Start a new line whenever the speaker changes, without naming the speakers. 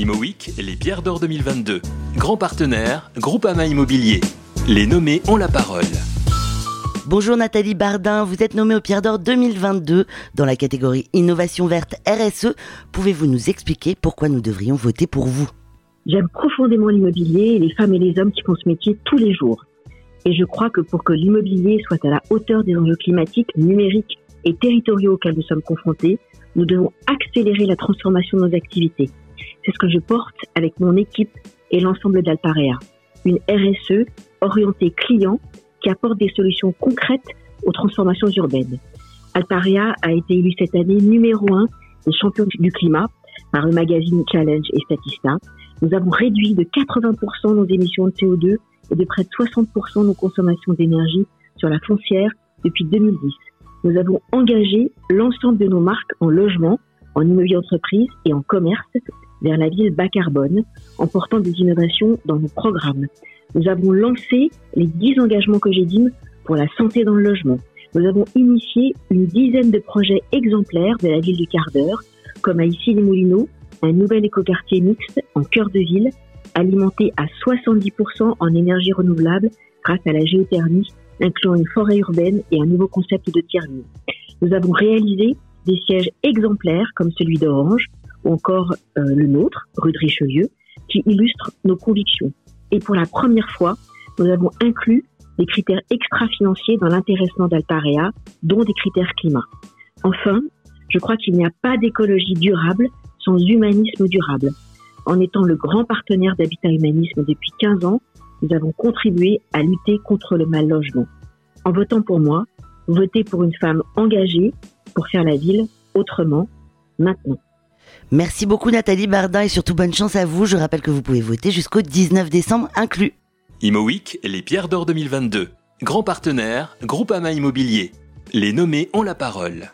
ImoWeek, les pierres d'or 2022. Grand partenaire, Groupama Immobilier. Les nommés ont la parole.
Bonjour Nathalie Bardin, vous êtes nommée au Pierre d'Or 2022 dans la catégorie Innovation verte RSE. Pouvez-vous nous expliquer pourquoi nous devrions voter pour vous?
J'aime profondément l'immobilier et les femmes et les hommes qui font ce métier tous les jours. Et je crois que pour que l'immobilier soit à la hauteur des enjeux climatiques, numériques et territoriaux auxquels nous sommes confrontés, nous devons accélérer la transformation de nos activités. C'est ce que je porte avec mon équipe et l'ensemble d'Alparea. Une RSE orientée client qui apporte des solutions concrètes aux transformations urbaines. Alparea a été élu cette année numéro un des champions du climat par le magazine Challenge et Statista. Nous avons réduit de 80% nos émissions de CO2 et de près de 60% nos consommations d'énergie sur la foncière depuis 2010. Nous avons engagé l'ensemble de nos marques en logement, en immobilier entreprise et en commerce vers la ville bas carbone en portant des innovations dans nos programmes. Nous avons lancé les 10 engagements que j'ai dit pour la santé dans le logement. Nous avons initié une dizaine de projets exemplaires de la ville du quart d'heure, comme à Issy-les-Moulineaux, un nouvel écoquartier mixte en cœur de ville, alimenté à 70% en énergie renouvelable grâce à la géothermie, incluant une forêt urbaine et un nouveau concept de tiers-lieu. Nous avons réalisé des sièges exemplaires comme celui d'Orange ou encore euh, le nôtre, rue de Richelieu, qui illustrent nos convictions. Et pour la première fois, nous avons inclus des critères extra-financiers dans l'intéressement d'Altarea, dont des critères climat. Enfin, je crois qu'il n'y a pas d'écologie durable sans humanisme durable. En étant le grand partenaire d'Habitat Humanisme depuis 15 ans, nous avons contribué à lutter contre le mal logement. En votant pour moi, votez pour une femme engagée pour faire la ville autrement, maintenant.
Merci beaucoup Nathalie Bardin et surtout bonne chance à vous. Je rappelle que vous pouvez voter jusqu'au 19 décembre inclus.
ImoWeek, les pierres d'or 2022. Grand partenaire, Groupama Immobilier. Les nommés ont la parole.